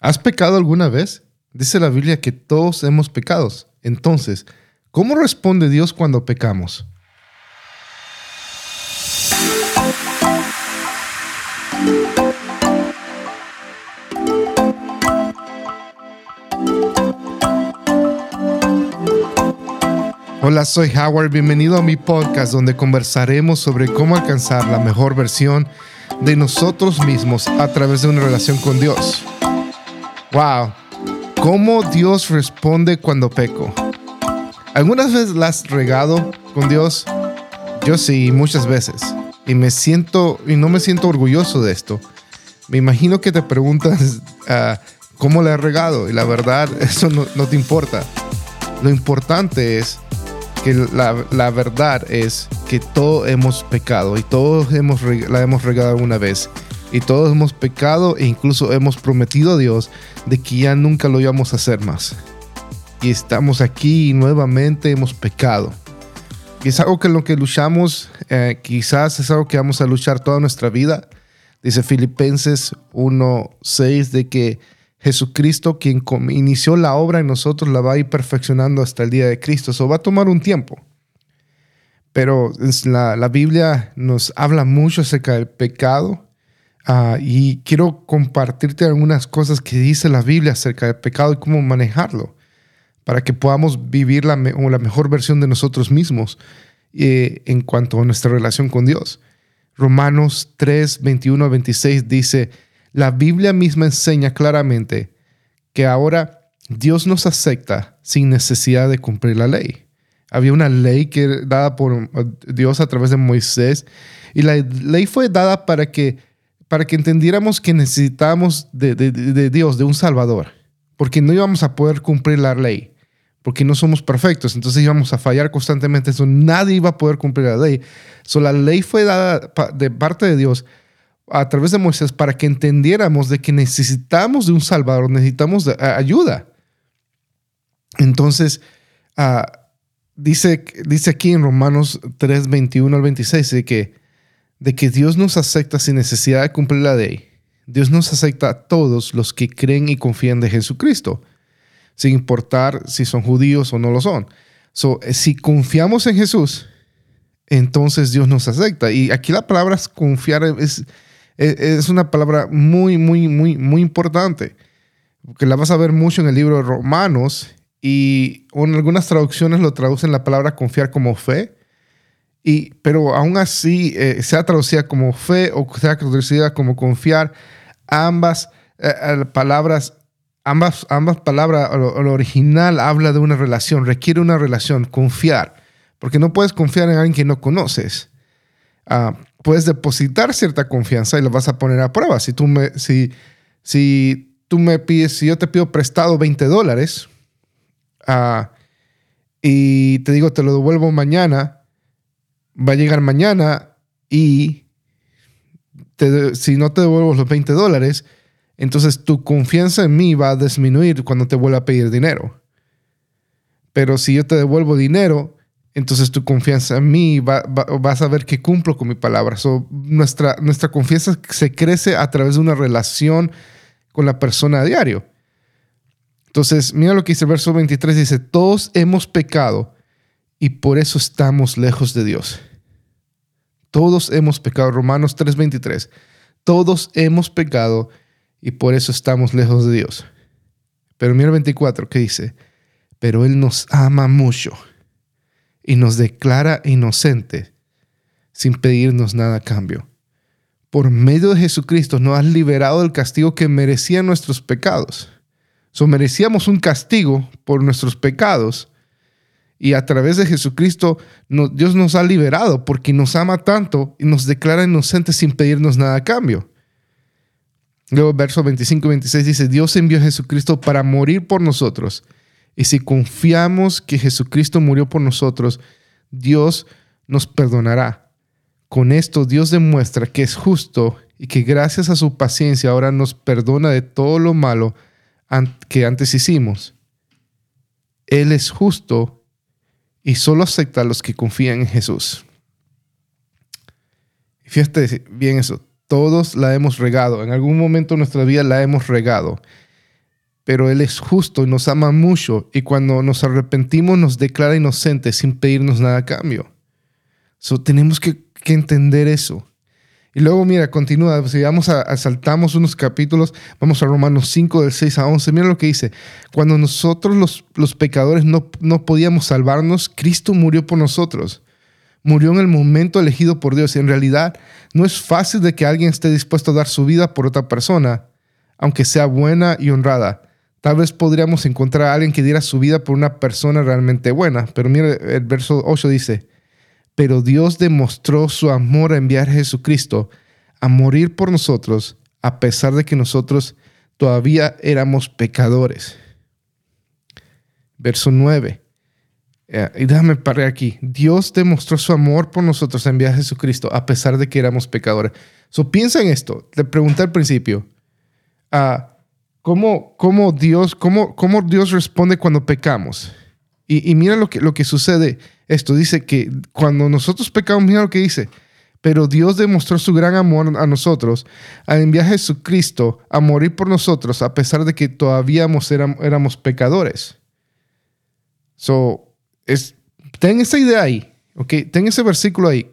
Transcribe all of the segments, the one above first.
¿Has pecado alguna vez? Dice la Biblia que todos hemos pecado. Entonces, ¿cómo responde Dios cuando pecamos? Hola, soy Howard. Bienvenido a mi podcast donde conversaremos sobre cómo alcanzar la mejor versión de nosotros mismos a través de una relación con Dios. Wow, ¿cómo Dios responde cuando peco? ¿Algunas veces la has regado con Dios? Yo sí, muchas veces. Y me siento, y no me siento orgulloso de esto. Me imagino que te preguntas uh, cómo le has regado y la verdad, eso no, no te importa. Lo importante es la, verdad es que todos hemos pecado y todos hemos, la hemos regado una vez. Y todos hemos pecado e incluso hemos prometido a Dios de que ya nunca lo íbamos a hacer más. Y estamos aquí y nuevamente hemos pecado. Y es algo que lo que luchamos, eh, quizás es algo que vamos a luchar toda nuestra vida. Dice Filipenses 1.6 de que Jesucristo, quien inició la obra en nosotros, la va a ir perfeccionando hasta el día de Cristo. Eso va a tomar un tiempo. Pero la, la Biblia nos habla mucho acerca del pecado ah, y quiero compartirte algunas cosas que dice la Biblia acerca del pecado y cómo manejarlo para que podamos vivir la, la mejor versión de nosotros mismos eh, en cuanto a nuestra relación con Dios. Romanos 3, 21 a 26 dice, la Biblia misma enseña claramente que ahora Dios nos acepta sin necesidad de cumplir la ley. Había una ley que dada por Dios a través de Moisés y la ley fue dada para que, para que entendiéramos que necesitábamos de, Dios, de un Salvador, porque no íbamos a poder cumplir la ley porque no somos perfectos, entonces íbamos a fallar constantemente, eso nadie iba a poder cumplir la ley. So, la ley fue dada de parte de Dios a través de Moisés para que entendiéramos de que necesitamos de un Salvador, necesitamos de, ayuda. Entonces, ah, dice, dice aquí en Romanos 3, 21 al 26, de que, de que Dios nos acepta sin necesidad de cumplir la ley. Dios nos acepta a todos los que creen y confían de Jesucristo, sin importar si son judíos o no lo son. So, si confiamos en Jesús, entonces Dios nos acepta. Y aquí la palabra confiar es, una palabra muy, muy, muy, muy importante, porque la vas a ver mucho en el libro de Romanos y en algunas traducciones lo traducen la palabra confiar como fe, pero aún así, eh, sea traducida como fe o sea traducida como confiar, ambas eh, palabras, ambas, ambas palabras, lo, original habla de una relación, requiere una relación, confiar, porque no puedes confiar en alguien que no conoces. Ah, puedes depositar cierta confianza y lo vas a poner a prueba. Si tú me, si, si tú me pides, si yo te pido prestado 20 dólares uh, y te digo te lo devuelvo mañana, va a llegar mañana y si no te devuelvo los 20 dólares, entonces tu confianza en mí va a disminuir cuando te vuelva a pedir dinero. Pero si yo te devuelvo dinero, entonces tu confianza en mí va, a ver que cumplo con mi palabra. nuestra, nuestra confianza se crece a través de una relación con la persona a diario. Entonces, mira lo que dice el verso 23, dice, todos hemos pecado y por eso estamos lejos de Dios. Todos hemos pecado, Romanos 3:23, todos hemos pecado y por eso estamos lejos de Dios. Pero mira el 24 que dice, pero Él nos ama mucho y nos declara inocente sin pedirnos nada a cambio. Por medio de Jesucristo nos has liberado del castigo que merecían nuestros pecados. So, merecíamos un castigo por nuestros pecados y a través de Jesucristo Dios nos ha liberado porque nos ama tanto y nos declara inocentes sin pedirnos nada a cambio. Luego, verso 25 y 26 dice, Dios envió a Jesucristo para morir por nosotros y si confiamos que Jesucristo murió por nosotros, Dios nos perdonará. Con esto Dios demuestra que es justo y que gracias a su paciencia ahora nos perdona de todo lo malo que antes hicimos. Él es justo y solo acepta a los que confían en Jesús. Fíjate bien eso, todos la hemos regado, en algún momento de nuestra vida la hemos regado. pero Él es justo y nos ama mucho y cuando nos arrepentimos nos declara inocentes sin pedirnos nada a cambio. So, tenemos que, entender eso. Y luego, mira, continúa, si vamos a, saltamos unos capítulos, vamos a Romanos 5 del 6 a 11, mira lo que dice, cuando nosotros los, los pecadores no, no podíamos salvarnos, Cristo murió por nosotros. Murió en el momento elegido por Dios. Y en realidad no es fácil de que alguien esté dispuesto a dar su vida por otra persona, aunque sea buena y honrada. Tal vez podríamos encontrar a alguien que diera su vida por una persona realmente buena. Pero mire, el verso 8 dice, pero Dios demostró su amor a enviar a Jesucristo a morir por nosotros, a pesar de que nosotros todavía éramos pecadores. Verso 9. Eh, y déjame parar aquí. Dios demostró su amor por nosotros a enviar a Jesucristo, a pesar de que éramos pecadores. So, piensa en esto. Te pregunté al principio. Uh, cómo, Dios, responde cuando pecamos. Y, mira lo que sucede. Esto dice que cuando nosotros pecamos, mira lo que dice. Pero Dios demostró su gran amor a nosotros al enviar a Jesucristo a morir por nosotros, a pesar de que todavía éramos, pecadores. So, es, ten esa idea ahí, ¿ok? Ten ese versículo ahí.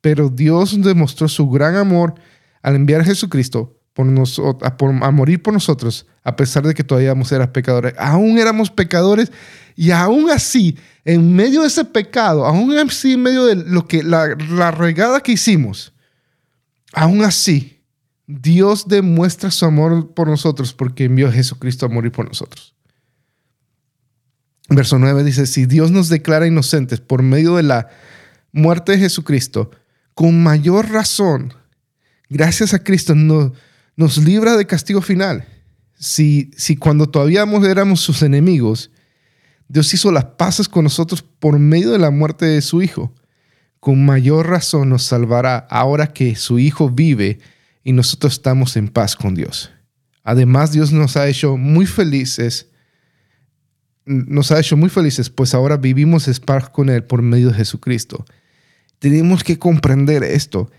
Pero Dios demostró su gran amor al enviar a Jesucristo a, morir por nosotros, a pesar de que todavía éramos pecadores. Aún éramos pecadores y aún así, en medio de ese pecado, aún así, en medio de lo que, la, la regada que hicimos, aún así, Dios demuestra su amor por nosotros porque envió a Jesucristo a morir por nosotros. Verso 9 dice, si Dios nos declara inocentes por medio de la muerte de Jesucristo, con mayor razón, gracias a Cristo, no, nos libra de castigo final. Si, si cuando todavía éramos sus enemigos, Dios hizo las paces con nosotros por medio de la muerte de su Hijo, con mayor razón nos salvará ahora que su Hijo vive y nosotros estamos en paz con Dios. Además, Dios nos ha hecho muy felices, nos ha hecho muy felices, pues ahora vivimos en paz con Él por medio de Jesucristo. Tenemos que comprender esto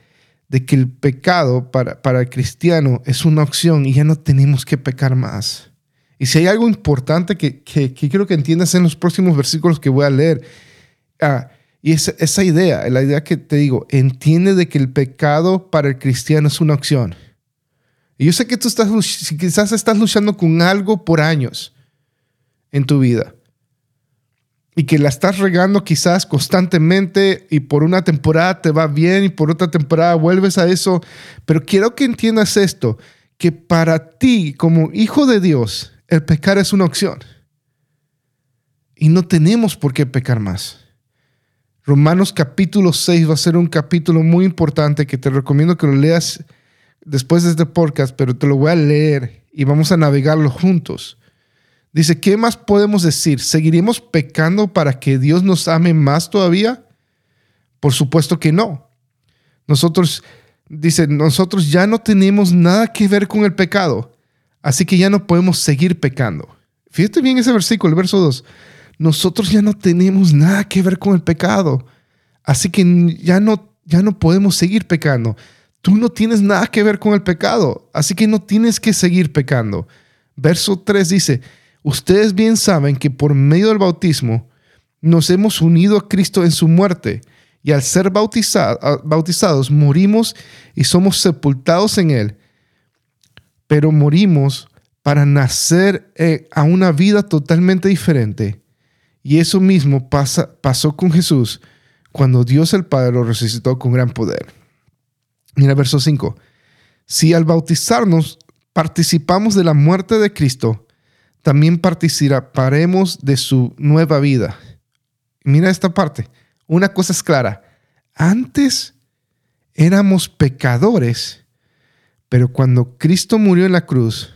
de que el pecado para, para el cristiano es una opción y ya no tenemos que pecar más. Y si hay algo importante que, que, quiero que entiendas en los próximos versículos que voy a leer, ah, y esa, esa idea, la idea que te digo, entiende de que el pecado para el cristiano es una opción. Y yo sé que tú estás, quizás estás luchando con algo por años en tu vida y que la estás regando quizás constantemente y por una temporada te va bien y por otra temporada vuelves a eso. Pero quiero que entiendas esto, que para ti como hijo de Dios, el pecar es una opción. Y no tenemos por qué pecar más. Romanos capítulo 6 va a ser un capítulo muy importante que te recomiendo que lo leas después de este podcast, pero te lo voy a leer y vamos a navegarlo juntos. Dice, ¿qué más podemos decir? ¿Seguiremos pecando para que Dios nos ame más todavía? Por supuesto que no. Nosotros, dice, nosotros ya no tenemos nada que ver con el pecado, así que ya no podemos seguir pecando. Fíjate bien ese versículo, el verso 2. Nosotros ya no tenemos nada que ver con el pecado, así que ya no, ya no podemos seguir pecando. Tú no tienes nada que ver con el pecado, así que no tienes que seguir pecando. Verso 3 dice, Ustedes bien saben que por medio del bautismo nos hemos unido a Cristo en su muerte y al ser bautizados morimos y somos sepultados en Él, pero morimos para nacer eh, a una vida totalmente diferente. Y eso mismo pasa, pasó con Jesús cuando Dios el Padre lo resucitó con gran poder. Mira verso 5. Si al bautizarnos participamos de la muerte de Cristo, también participaremos de su nueva vida. Mira esta parte. Una cosa es clara. Antes éramos pecadores, pero cuando Cristo murió en la cruz,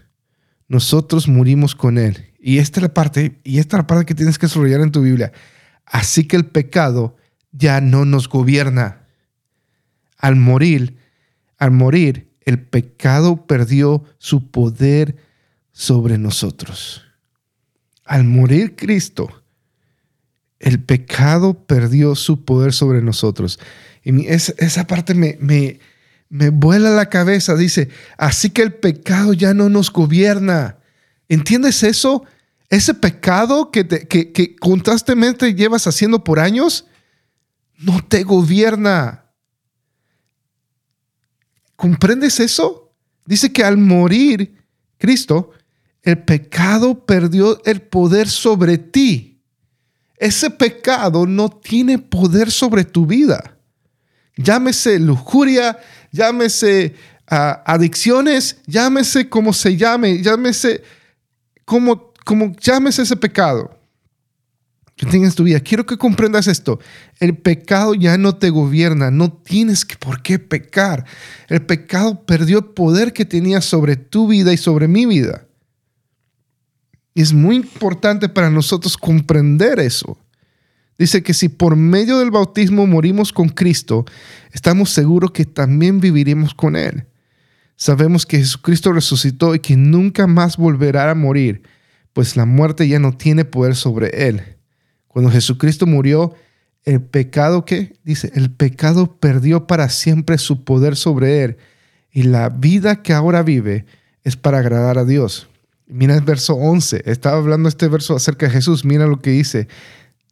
nosotros murimos con Él. Y esta es la parte, y esta es la parte que tienes que desarrollar en tu Biblia. Así que el pecado ya no nos gobierna. Al morir, al morir, el pecado perdió su poder sobre nosotros. Al morir Cristo, el pecado perdió su poder sobre nosotros. Y esa, parte me, me, me vuela la cabeza. Dice, así que el pecado ya no nos gobierna. ¿Entiendes eso? Ese pecado que, que, que constantemente llevas haciendo por años, no te gobierna. ¿Comprendes eso? Dice que al morir Cristo, el pecado perdió el poder sobre ti. Ese pecado no tiene poder sobre tu vida. Llámese lujuria, llámese ah, adicciones, llámese como se llame, llámese como, como llámese ese pecado que tengas tu vida. Quiero que comprendas esto. El pecado ya no te gobierna. No tienes que, por qué pecar. El pecado perdió el poder que tenía sobre tu vida y sobre mi vida. Es muy importante para nosotros comprender eso. Dice que si por medio del bautismo morimos con Cristo, estamos seguros que también viviremos con Él. Sabemos que Jesucristo resucitó y que nunca más volverá a morir, pues la muerte ya no tiene poder sobre Él. Cuando Jesucristo murió, el pecado que dice, el pecado perdió para siempre su poder sobre Él y la vida que ahora vive es para agradar a Dios. Mira el verso 11. Estaba hablando este verso acerca de Jesús. Mira lo que dice.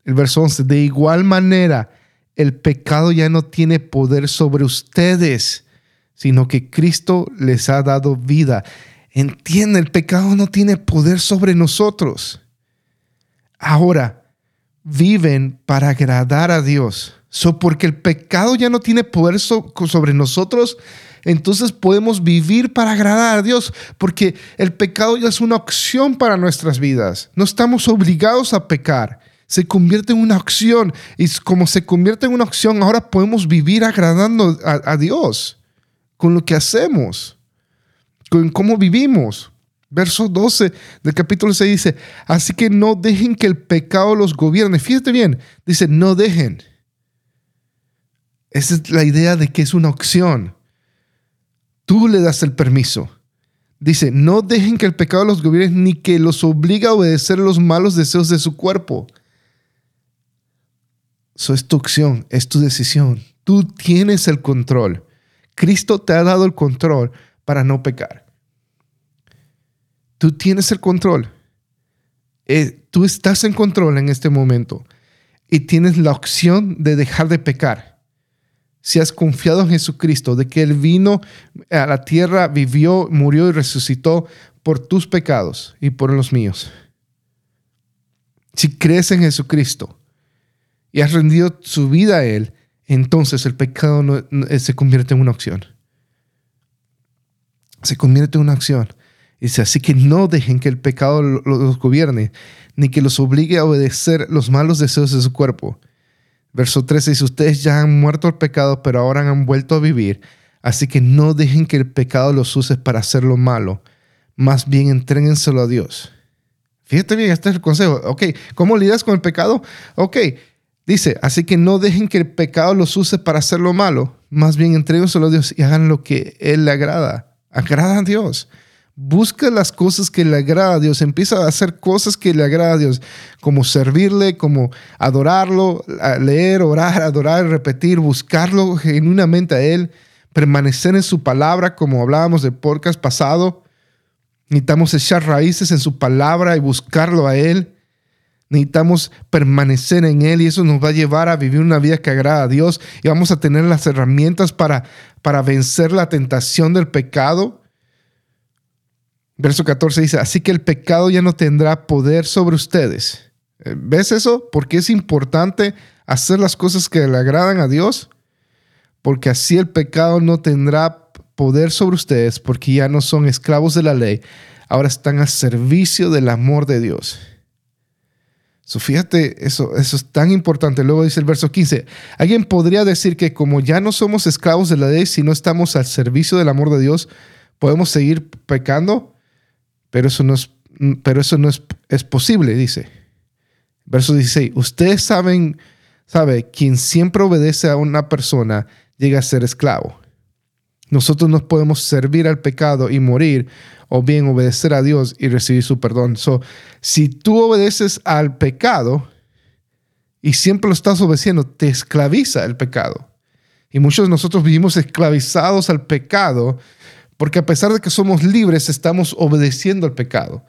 El verso 11. De igual manera, el pecado ya no tiene poder sobre ustedes, sino que Cristo les ha dado vida. Entiende, el pecado no tiene poder sobre nosotros. Ahora, viven para agradar a Dios. So, porque el pecado ya no tiene poder sobre nosotros, entonces podemos vivir para agradar a Dios, porque el pecado ya es una opción para nuestras vidas. No estamos obligados a pecar. Se convierte en una opción. Y como se convierte en una opción, ahora podemos vivir agradando a, Dios con lo que hacemos, con cómo vivimos. Verso 12 del capítulo 6 dice, así que no dejen que el pecado los gobierne. Fíjate bien, dice, no dejen. Esa es la idea de que es una opción. Tú le das el permiso. Dice, no dejen que el pecado los gobierne ni que los obligue a obedecer los malos deseos de su cuerpo. Eso es tu opción, es tu decisión. Tú tienes el control. Cristo te ha dado el control para no pecar. Tú tienes el control. Eh, tú estás en control en este momento y tienes la opción de dejar de pecar si has confiado en Jesucristo, de que Él vino a la tierra, vivió, murió y resucitó por tus pecados y por los míos. Si crees en Jesucristo y has rendido su vida a Él, entonces el pecado se convierte en una opción. Se convierte en una opción. Dice, así que no dejen que el pecado los gobierne, ni que los obligue a obedecer los malos deseos de su cuerpo Verso 13 dice, ustedes ya han muerto al pecado, pero ahora han vuelto a vivir. Así que no dejen que el pecado los use para hacer lo malo. Más bien entréguenselo a Dios. Fíjate bien, este es el consejo. Ok, ¿cómo lidias con el pecado? Ok, dice, así que no dejen que el pecado los use para hacer lo malo. Más bien entréguenselo a Dios y hagan lo que Él le agrada. Agrada a Dios. Busca las cosas que le agrada a Dios. Empieza a hacer cosas que le agrada a Dios, como servirle, como adorarlo, leer, orar, adorar, repetir, buscarlo genuinamente a Él, permanecer en su palabra, como hablábamos del podcast pasado. Necesitamos echar raíces en su palabra y buscarlo a Él. Necesitamos permanecer en Él y eso nos va a llevar a vivir una vida que agrada a Dios y vamos a tener las herramientas para, para vencer la tentación del pecado Verso 14 dice, así que el pecado ya no tendrá poder sobre ustedes. Eh, ¿Ves eso? Porque es importante hacer las cosas que le agradan a Dios, porque así el pecado no tendrá poder sobre ustedes, porque ya no son esclavos de la ley, ahora están al servicio del amor de Dios. So, fíjate, eso, eso es tan importante. Luego dice el verso 15, alguien podría decir que como ya no somos esclavos de la ley, si no estamos al servicio del amor de Dios, podemos seguir pecando. Pero eso no es, pero eso no es, es posible, dice. Verso 16. Ustedes saben, sabe, quien siempre obedece a una persona llega a ser esclavo. Nosotros no podemos servir al pecado y morir, o bien obedecer a Dios y recibir su perdón. So, si tú obedeces al pecado y siempre lo estás obedeciendo, te esclaviza el pecado. Y muchos de nosotros vivimos esclavizados al pecado porque a pesar de que somos libres, estamos obedeciendo al pecado.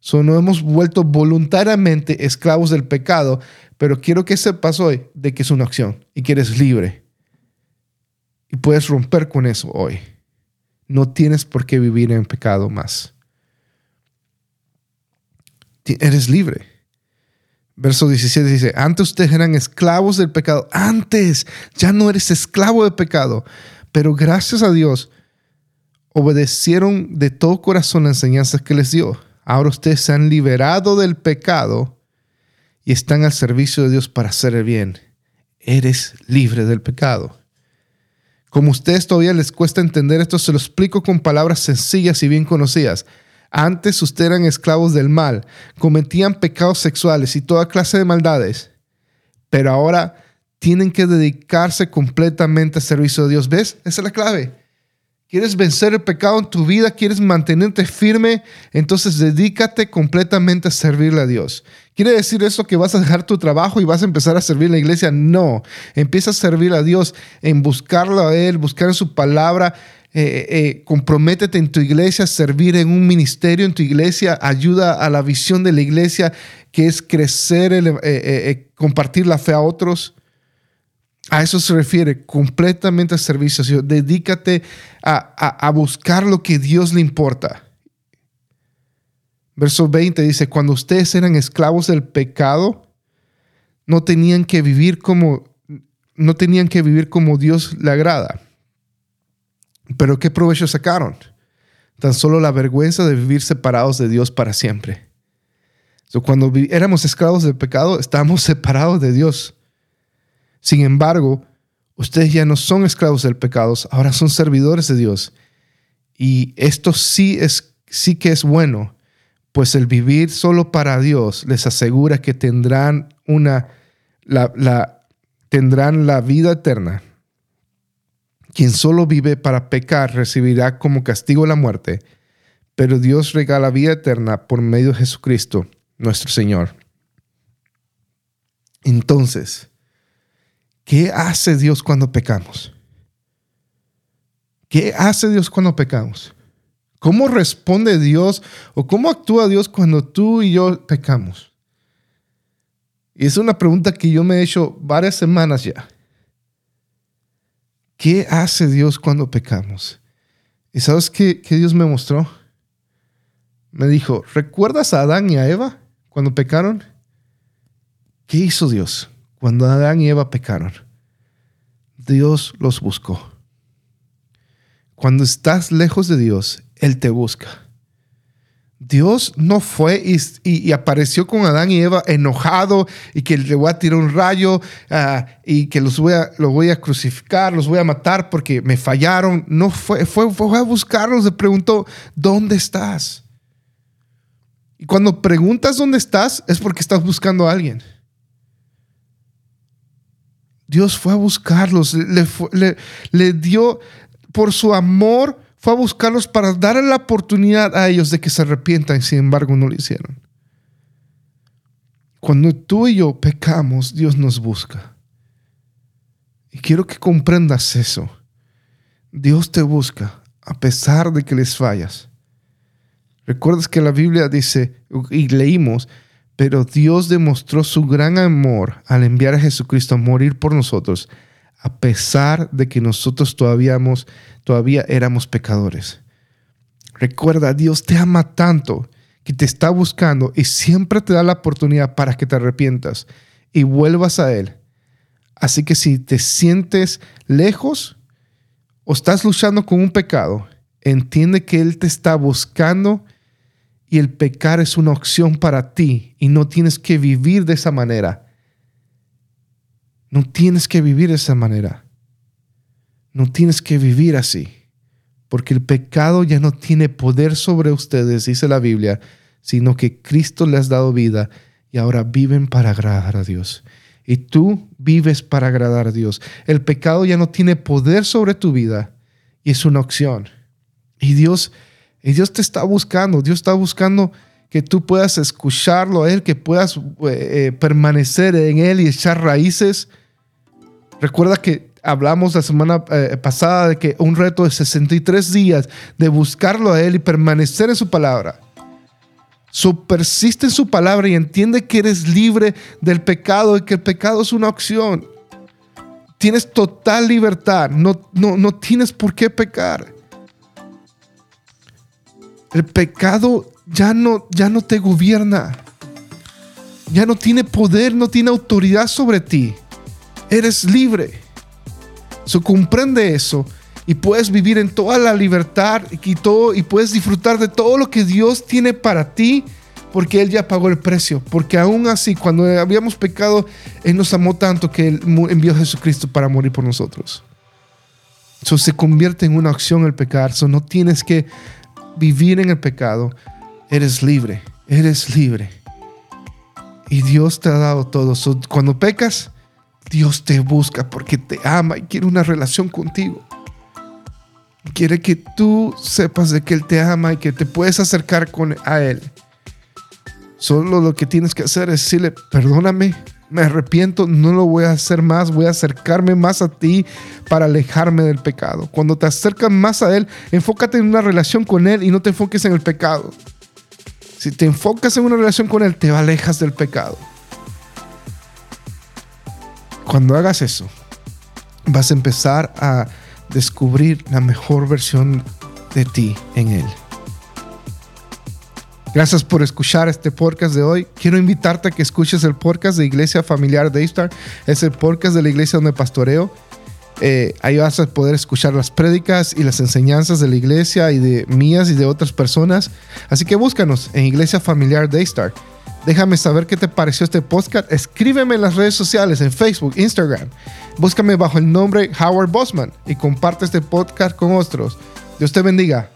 So, no hemos vuelto voluntariamente esclavos del pecado, pero quiero que sepas hoy de que es una acción y que eres libre. Y puedes romper con eso hoy. No tienes por qué vivir en pecado más. Eres libre. Verso 17 dice, antes ustedes eran esclavos del pecado. Antes ya no eres esclavo del pecado. Pero gracias a Dios obedecieron de todo corazón la enseñanza que les dio. Ahora ustedes se han liberado del pecado y están al servicio de Dios para hacer el bien. Eres libre del pecado. Como a ustedes todavía les cuesta entender esto, se lo explico con palabras sencillas y bien conocidas. Antes ustedes eran esclavos del mal, cometían pecados sexuales y toda clase de maldades, pero ahora tienen que dedicarse completamente al servicio de Dios. ¿Ves? Esa es la clave. ¿Quieres vencer el pecado en tu vida? ¿Quieres mantenerte firme? Entonces dedícate completamente a servirle a Dios. ¿Quiere decir eso que vas a dejar tu trabajo y vas a empezar a servir la iglesia? No. Empieza a servir a Dios en buscarlo a Él, buscar su palabra, eh, eh, comprométete en tu iglesia, servir en un ministerio en tu iglesia, ayuda a la visión de la iglesia, que es crecer, eh, compartir la fe a otros. A eso se refiere completamente al servicio. Dedícate a, buscar lo que Dios le importa. Verso 20 dice, cuando ustedes eran esclavos del pecado, no tenían que vivir como, no tenían que vivir como Dios le agrada. Pero ¿qué provecho sacaron? Tan solo la vergüenza de vivir separados de Dios para siempre. cuando éramos esclavos del pecado, estábamos separados de Dios. Sin embargo, ustedes ya no son esclavos del pecado, ahora son servidores de Dios. Y esto sí, es, sí que es bueno, pues el vivir solo para Dios les asegura que tendrán, una, la, tendrán la vida eterna quien solo vive para pecar recibirá como castigo la muerte, pero Dios regala vida eterna por medio de Jesucristo, nuestro Señor. Entonces, ¿qué hace Dios cuando pecamos? ¿Qué hace Dios cuando pecamos? ¿Cómo responde Dios o cómo actúa Dios cuando tú y yo pecamos? Y es una pregunta que yo me he hecho varias semanas ya. ¿Qué hace Dios cuando pecamos? ¿Y sabes qué, Dios me mostró? Me dijo, ¿recuerdas a Adán y a Eva cuando pecaron? ¿Qué hizo Dios cuando Adán y Eva pecaron? Dios los buscó. Cuando estás lejos de Dios, Él te busca. Dios no fue y, apareció con Adán y Eva enojado y que le voy a tirar un rayo ah, y que los voy, a, voy a crucificar, los voy a matar porque me fallaron. No fue, fue, fue a buscarlos, le preguntó, ¿dónde estás? Y cuando preguntas dónde estás es porque estás buscando a alguien. Dios fue a buscarlos, le, dio por su amor fue a buscarlos para darle la oportunidad a ellos de que se arrepientan, sin embargo no lo hicieron. Cuando tú y yo pecamos, Dios nos busca. Y quiero que comprendas eso. Dios te busca a pesar de que les fallas. Recuerdas que la Biblia dice, y leímos, pero Dios demostró su gran amor al enviar a Jesucristo a morir por nosotros a pesar de que nosotros todavía, todavía éramos pecadores. Recuerda, Dios te ama tanto que te está buscando y siempre te da la oportunidad para que te arrepientas y vuelvas a Él. Así que si te sientes lejos o estás luchando con un pecado, entiende que Él te está buscando y el pecar es una opción para ti y no tienes que vivir de esa manera. No tienes que vivir de esa manera. No tienes que vivir así. Porque el pecado ya no tiene poder sobre ustedes, dice la Biblia, sino que Cristo les ha dado vida y ahora viven para agradar a Dios. Y tú vives para agradar a Dios. El pecado ya no tiene poder sobre tu vida y es una opción. Y Dios, y Dios te está buscando. Dios está buscando que tú puedas escucharlo a Él, que puedas eh, eh, permanecer en Él y echar raíces Recuerda que hablamos la semana eh, pasada de que un reto de 63 días de buscarlo a Él y permanecer en su palabra. So, persiste en su palabra y entiende que eres libre del pecado y que el pecado es una opción. Tienes total libertad. No, no, no tienes por qué pecar. El pecado ya no, ya no te gobierna. Ya no tiene poder, no tiene autoridad sobre ti. Eres libre. So, comprende eso y puedes vivir en toda la libertad y, todo, y puedes disfrutar de todo lo que Dios tiene para ti porque Él ya pagó el precio. Porque aún así, cuando habíamos pecado, Él nos amó tanto que Él envió a Jesucristo para morir por nosotros. Eso se convierte en una acción el pecar. So, no tienes que vivir en el pecado. Eres libre. Eres libre. Y Dios te ha dado todo. cuando pecas, Dios te busca porque te ama y quiere una relación contigo. Quiere que tú sepas de que Él te ama y que te puedes acercar con, a Él. Solo lo que tienes que hacer es decirle, perdóname, me arrepiento, no lo voy a hacer más, voy a acercarme más a ti para alejarme del pecado. Cuando te acercas más a Él, enfócate en una relación con Él y no te enfoques en el pecado. Si te enfocas en una relación con Él, te alejas del pecado. Cuando hagas eso, vas a empezar a descubrir la mejor versión de ti en Él. Gracias por escuchar este podcast de hoy. Quiero invitarte a que escuches el podcast de Iglesia Familiar Daystar. Es el podcast de la iglesia donde pastoreo. Eh, ahí vas a poder escuchar las prédicas y las enseñanzas de la iglesia y de mías y de otras personas. Así que búscanos en Iglesia Familiar Daystar. Déjame saber qué te pareció este podcast. Escríbeme en las redes sociales, en Facebook, Instagram. Búscame bajo el nombre Howard Bosman y comparte este podcast con otros. Dios te bendiga.